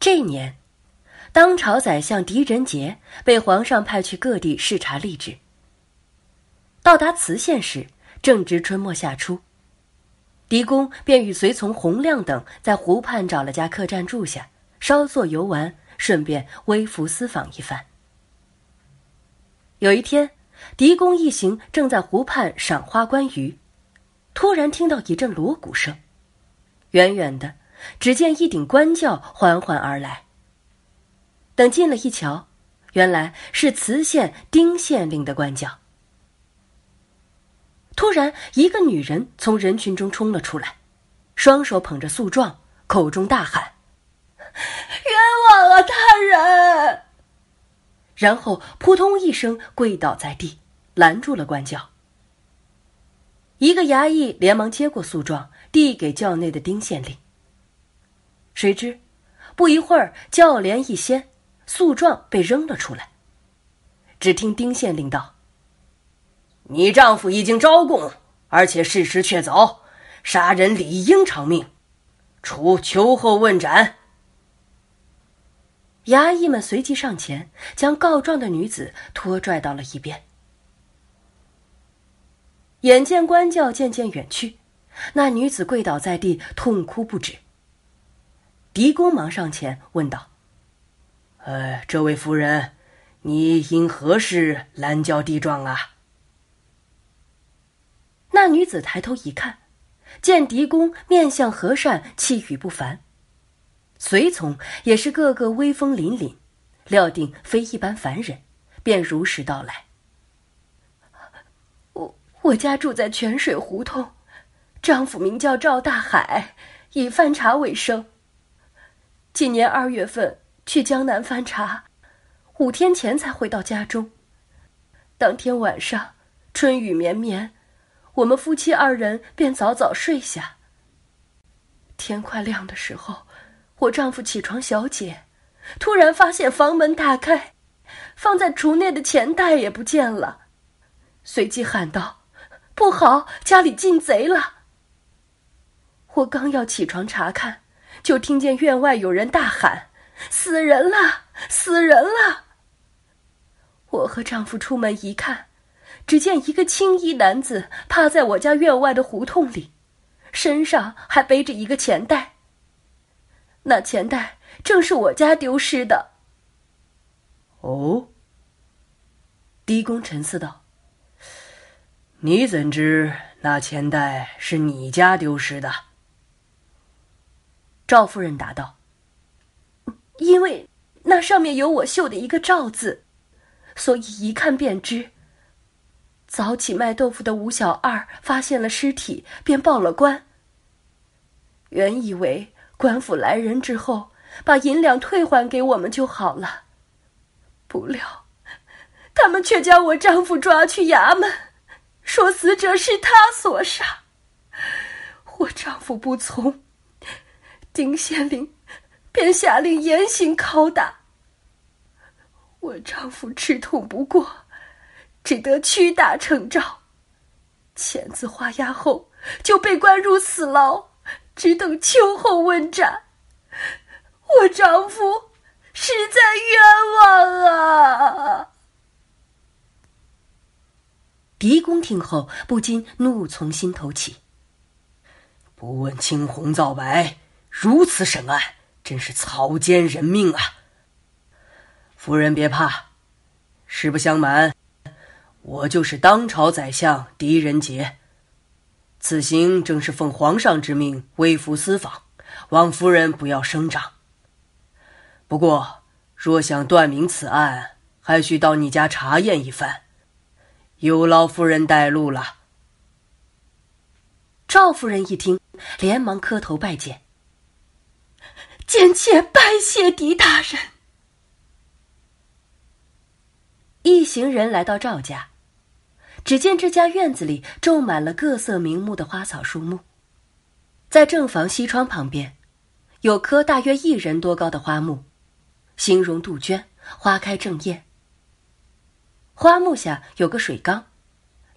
这年，当朝宰相狄仁杰被皇上派去各地视察吏治。到达磁县时，正值春末夏初，狄公便与随从洪亮等在湖畔找了家客栈住下，稍作游玩，顺便微服私访一番。有一天，狄公一行正在湖畔赏花观鱼，突然听到一阵锣鼓声，远远的。只见一顶官轿缓缓而来。等进了一瞧，原来是磁县丁县令的官轿。突然，一个女人从人群中冲了出来，双手捧着诉状，口中大喊：“冤枉啊，大人！”然后扑通一声跪倒在地，拦住了官轿。一个衙役连忙接过诉状，递给轿内的丁县令。谁知，不一会儿，轿帘一掀，诉状被扔了出来。只听丁县令道：“你丈夫已经招供，而且事实确凿，杀人理应偿命，处秋后问斩。”衙役们随即上前，将告状的女子拖拽到了一边。眼见官轿渐渐远去，那女子跪倒在地，痛哭不止。狄公忙上前问道：“呃，这位夫人，你因何事拦轿递状啊？”那女子抬头一看，见狄公面相和善，气宇不凡，随从也是个个威风凛凛，料定非一般凡人，便如实道来：“我我家住在泉水胡同，丈夫名叫赵大海，以贩茶为生。”今年二月份去江南翻查，五天前才回到家中。当天晚上，春雨绵绵，我们夫妻二人便早早睡下。天快亮的时候，我丈夫起床小解，突然发现房门打开，放在橱内的钱袋也不见了，随即喊道：“不好，家里进贼了！”我刚要起床查看。就听见院外有人大喊：“死人了！死人了！”我和丈夫出门一看，只见一个青衣男子趴在我家院外的胡同里，身上还背着一个钱袋。那钱袋正是我家丢失的。哦，狄公沉思道：“你怎知那钱袋是你家丢失的？”赵夫人答道：“因为那上面有我绣的一个赵字，所以一看便知。早起卖豆腐的吴小二发现了尸体，便报了官。原以为官府来人之后，把银两退还给我们就好了，不料他们却将我丈夫抓去衙门，说死者是他所杀。我丈夫不从。”丁县令便下令严刑拷打，我丈夫吃痛不过，只得屈打成招，签字画押后就被关入死牢，只等秋后问斩。我丈夫实在冤枉啊！狄公听后不禁怒从心头起，不问青红皂白。如此审案，真是草菅人命啊！夫人别怕，实不相瞒，我就是当朝宰相狄仁杰。此行正是奉皇上之命微服私访，望夫人不要声张。不过，若想断明此案，还需到你家查验一番，有劳夫人带路了。赵夫人一听，连忙磕头拜见。贱妾拜谢狄大人。一行人来到赵家，只见这家院子里种满了各色名目的花草树木，在正房西窗旁边，有棵大约一人多高的花木，形容杜鹃，花开正艳。花木下有个水缸，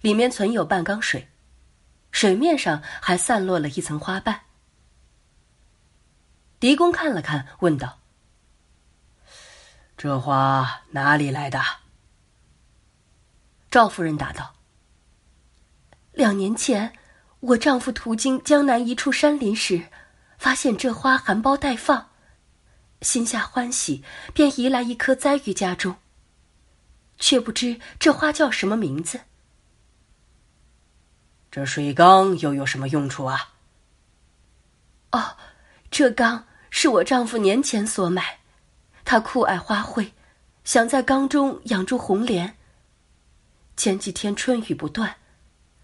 里面存有半缸水，水面上还散落了一层花瓣。狄公看了看，问道：“这花哪里来的？赵夫人答道：“两年前，我丈夫途经江南一处山林时，发现这花含苞待放，心下欢喜，便移来一棵栽于家中。却不知这花叫什么名字。这水缸又有什么用处啊？”哦，这缸是我丈夫年前所买。他酷爱花卉，想在缸中养株红莲。前几天春雨不断，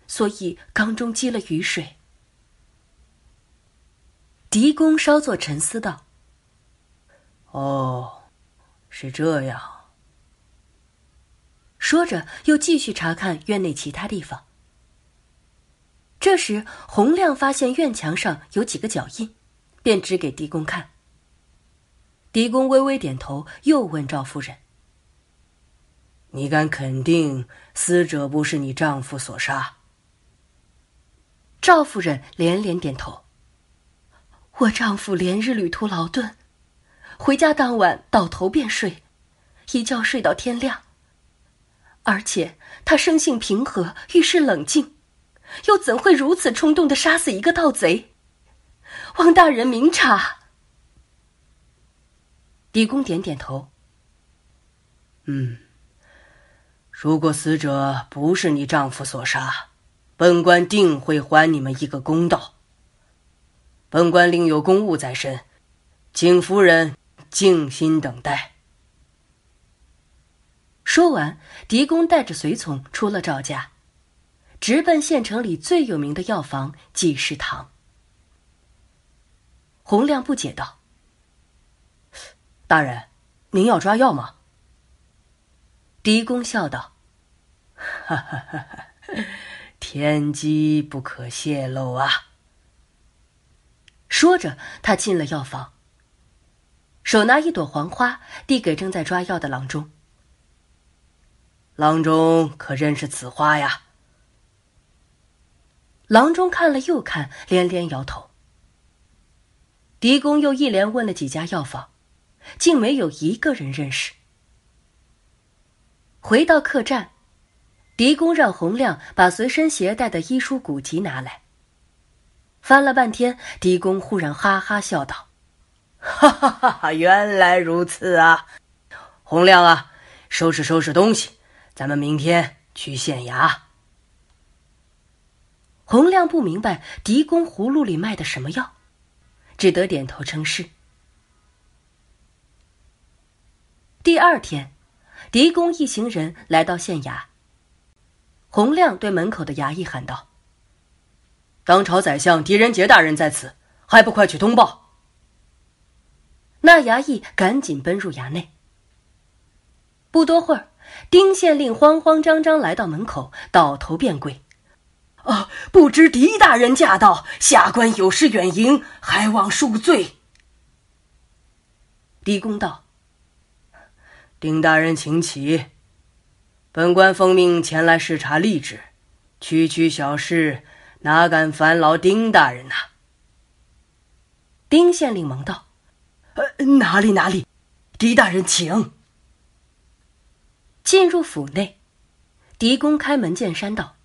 所以缸中积了雨水。狄公稍作沉思道：“哦，是这样。”说着，又继续查看院内其他地方。这时，洪亮发现院墙上有几个脚印，便指给狄公看。狄公微微点头，又问赵夫人：“你敢肯定死者不是你丈夫所杀？”赵夫人连连点头：“我丈夫连日旅途劳顿，回家当晚倒头便睡，一觉睡到天亮。而且他生性平和，遇事冷静，又怎会如此冲动的杀死一个盗贼？望大人明察。”狄公点点头。嗯，如果死者不是你丈夫所杀，本官定会还你们一个公道。本官另有公务在身，请夫人静心等待。说完，狄公带着随从出了赵家，直奔县城里最有名的药房济世堂。洪亮不解道。大人，您要抓药吗？狄公笑道：“哈哈哈哈天机不可泄露啊！”说着，他进了药房，手拿一朵黄花，递给正在抓药的郎中。郎中可认识此花呀？郎中看了又看，连连摇头。狄公又一连问了几家药房。竟没有一个人认识。回到客栈，狄公让洪亮把随身携带的医书古籍拿来。翻了半天，狄公忽然哈哈笑道：“哈哈哈哈！原来如此啊！洪亮啊，收拾收拾东西，咱们明天去县衙。”洪亮不明白狄公葫芦里卖的什么药，只得点头称是。第二天，狄公一行人来到县衙。洪亮对门口的衙役喊道：“当朝宰相狄仁杰大人在此，还不快去通报？”那衙役赶紧奔入衙内。不多会儿，丁县令慌慌张张来到门口，倒头便跪：“啊，不知狄大人驾到，下官有失远迎，还望恕罪。”狄公道。丁大人，请起。本官奉命前来视察吏治，区区小事，哪敢烦劳丁大人呐？丁县令忙道：“呃，哪里哪里，狄大人请。”进入府内，狄公开门见山道：“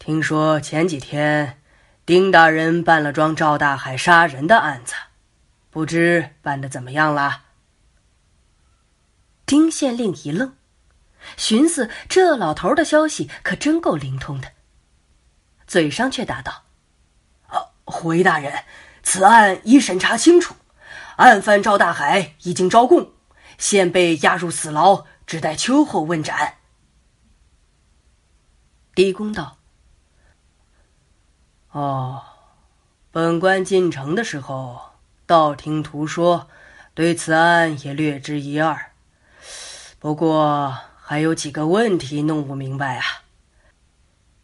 听说前几天，丁大人办了桩赵大海杀人的案子，不知办的怎么样了？”丁县令一愣，寻思这老头的消息可真够灵通的，嘴上却答道：“啊，回大人，此案已审查清楚，案犯赵大海已经招供，现被押入死牢，只待秋后问斩。”狄公道：“哦，本官进城的时候，道听途说，对此案也略知一二。”不过还有几个问题弄不明白啊！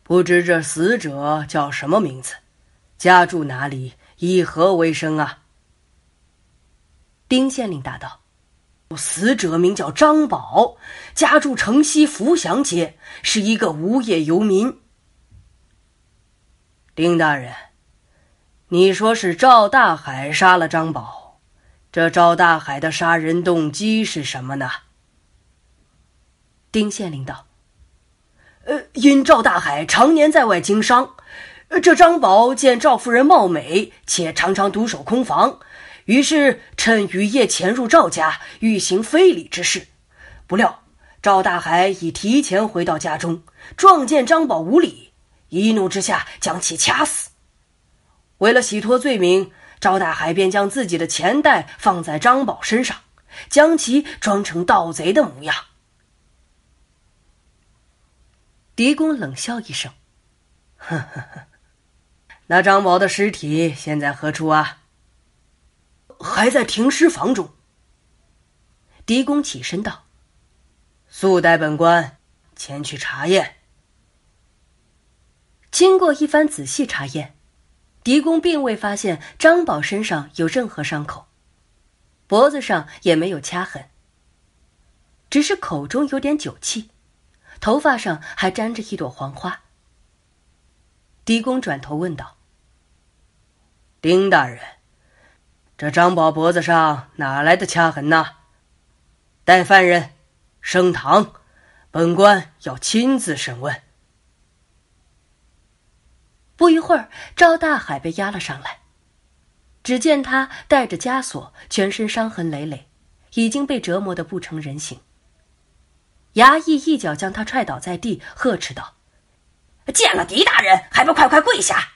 不知这死者叫什么名字，家住哪里，以何为生啊？丁县令答道：“死者名叫张宝，家住城西福祥街，是一个无业游民。”丁大人，你说是赵大海杀了张宝，这赵大海的杀人动机是什么呢？丁县令道：“呃，因赵大海常年在外经商，这张宝见赵夫人貌美，且常常独守空房，于是趁雨夜潜入赵家，欲行非礼之事。不料赵大海已提前回到家中，撞见张宝无礼，一怒之下将其掐死。为了洗脱罪名。”赵大海便将自己的钱袋放在张宝身上，将其装成盗贼的模样。狄公冷笑一声：“呵呵呵，那张宝的尸体现在何处啊？”“还在停尸房中。”狄公起身道：“速带本官前去查验。”经过一番仔细查验。狄公并未发现张宝身上有任何伤口，脖子上也没有掐痕，只是口中有点酒气，头发上还沾着一朵黄花。狄公转头问道：“丁大人，这张宝脖子上哪来的掐痕呢？带犯人升堂，本官要亲自审问。”不一会儿，赵大海被押了上来。只见他带着枷锁，全身伤痕累累，已经被折磨得不成人形。衙役一脚将他踹倒在地，呵斥道：“见了狄大人，还不快快跪下！”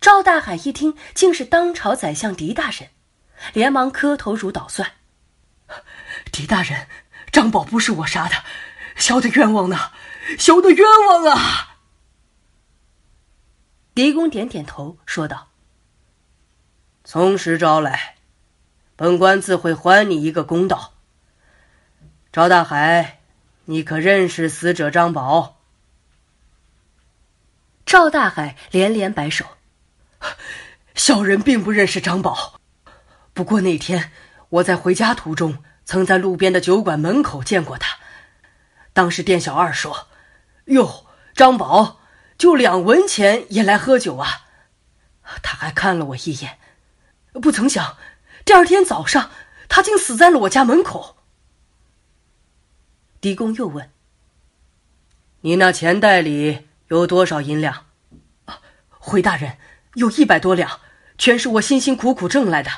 赵大海一听，竟是当朝宰相狄大人，连忙磕头如捣蒜：“狄大人，张宝不是我杀的，小的冤枉呐，小的冤枉啊！”狄公点点头，说道：“从实招来，本官自会还你一个公道。赵大海，你可认识死者张宝？”赵大海连连摆手：“小人并不认识张宝，不过那天我在回家途中，曾在路边的酒馆门口见过他。当时店小二说：‘哟，张宝。’”就两文钱也来喝酒啊！他还看了我一眼，不曾想，第二天早上他竟死在了我家门口。狄公又问：“你那钱袋里有多少银两？”回大人，有一百多两，全是我辛辛苦苦挣来的。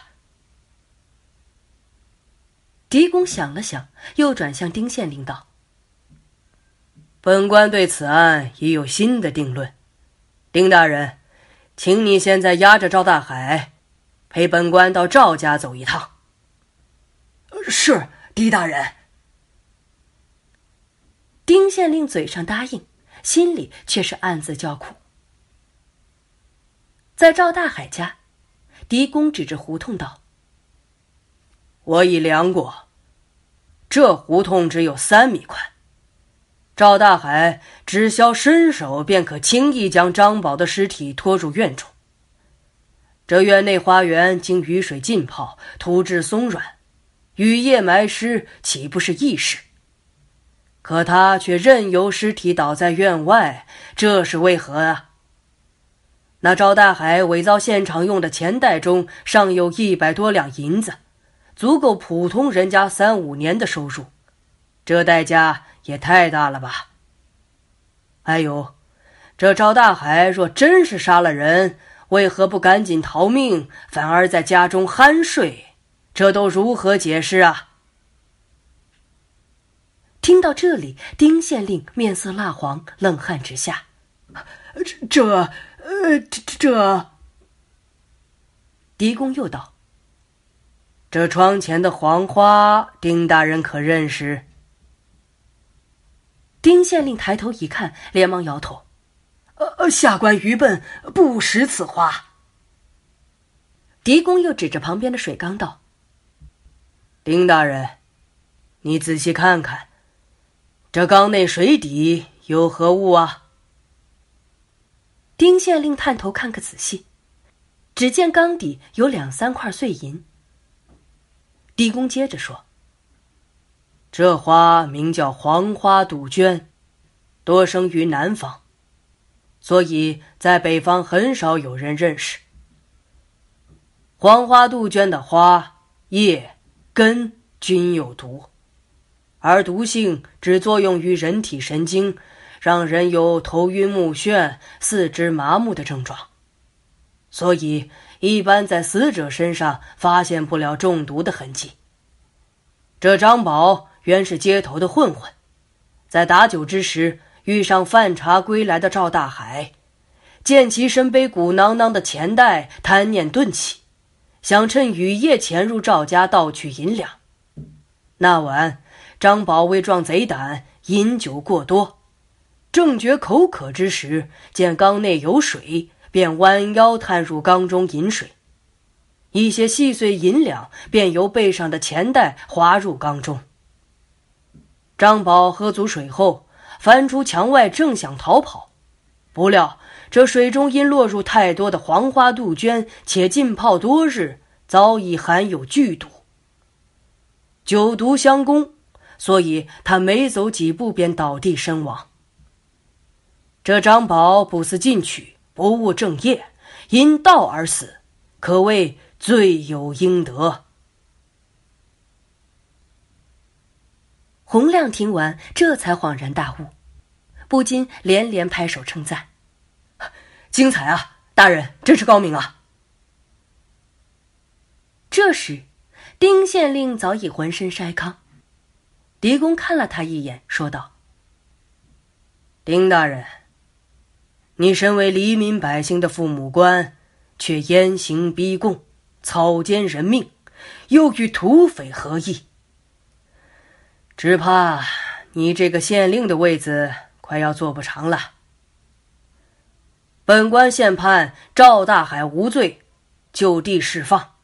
狄公想了想，又转向丁县令道。本官对此案已有新的定论，丁大人，请你现在押着赵大海，陪本官到赵家走一趟。是，狄大人。丁县令嘴上答应，心里却是暗自叫苦。在赵大海家，狄公指着胡同道：“我已量过，这胡同只有三米宽。”赵大海只消伸手便可轻易将张宝的尸体拖入院中。这院内花园经雨水浸泡，土质松软，雨夜埋尸岂不是易事？可他却任由尸体倒在院外，这是为何啊？那赵大海伪造现场用的钱袋中尚有一百多两银子，足够普通人家三五年的收入，这代价。也太大了吧！还有，这赵大海若真是杀了人，为何不赶紧逃命，反而在家中酣睡？这都如何解释啊？听到这里，丁县令面色蜡黄，冷汗直下。这这呃这这……狄公又道：“这窗前的黄花，丁大人可认识？”丁县令抬头一看，连忙摇头：“呃呃，下官愚笨，不识此花。”狄公又指着旁边的水缸道：“丁大人，你仔细看看，这缸内水底有何物啊？”丁县令探头看个仔细，只见缸底有两三块碎银。狄公接着说。这花名叫黄花杜鹃，多生于南方，所以在北方很少有人认识。黄花杜鹃的花、叶、根均有毒，而毒性只作用于人体神经，让人有头晕目眩、四肢麻木的症状。所以，一般在死者身上发现不了中毒的痕迹。这张宝原是街头的混混，在打酒之时遇上饭茶归来的赵大海，见其身背鼓囊囊的钱袋，贪念顿起。想趁雨夜潜入赵家盗取银两。那晚，张宝为壮贼胆，饮酒过多，正觉口渴之时，见缸内有水，便弯腰探入缸中饮水。一些细碎银两便由背上的钱袋滑入缸中。张宝喝足水后，翻出墙外，正想逃跑，不料。这水中因落入太多的黄花杜鹃，且浸泡多日，早已含有剧毒。酒毒相攻，所以他没走几步便倒地身亡。这张宝不思进取，不务正业，因道而死，可谓罪有应得。洪亮听完，这才恍然大悟，不禁连连拍手称赞。精彩啊！大人真是高明啊！这时，丁县令早已浑身筛糠。狄公看了他一眼，说道：“丁大人，你身为黎民百姓的父母官，却严刑逼供，草菅人命，又与土匪合议，只怕你这个县令的位子快要坐不长了。”本官现判赵大海无罪，就地释放。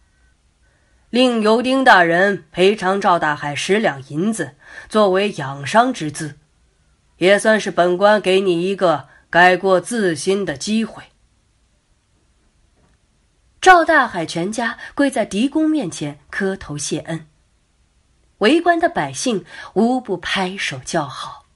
另由丁大人赔偿赵大海十两银子，作为养伤之资，也算是本官给你一个改过自新的机会。赵大海全家跪在狄公面前磕头谢恩，围观的百姓无不拍手叫好。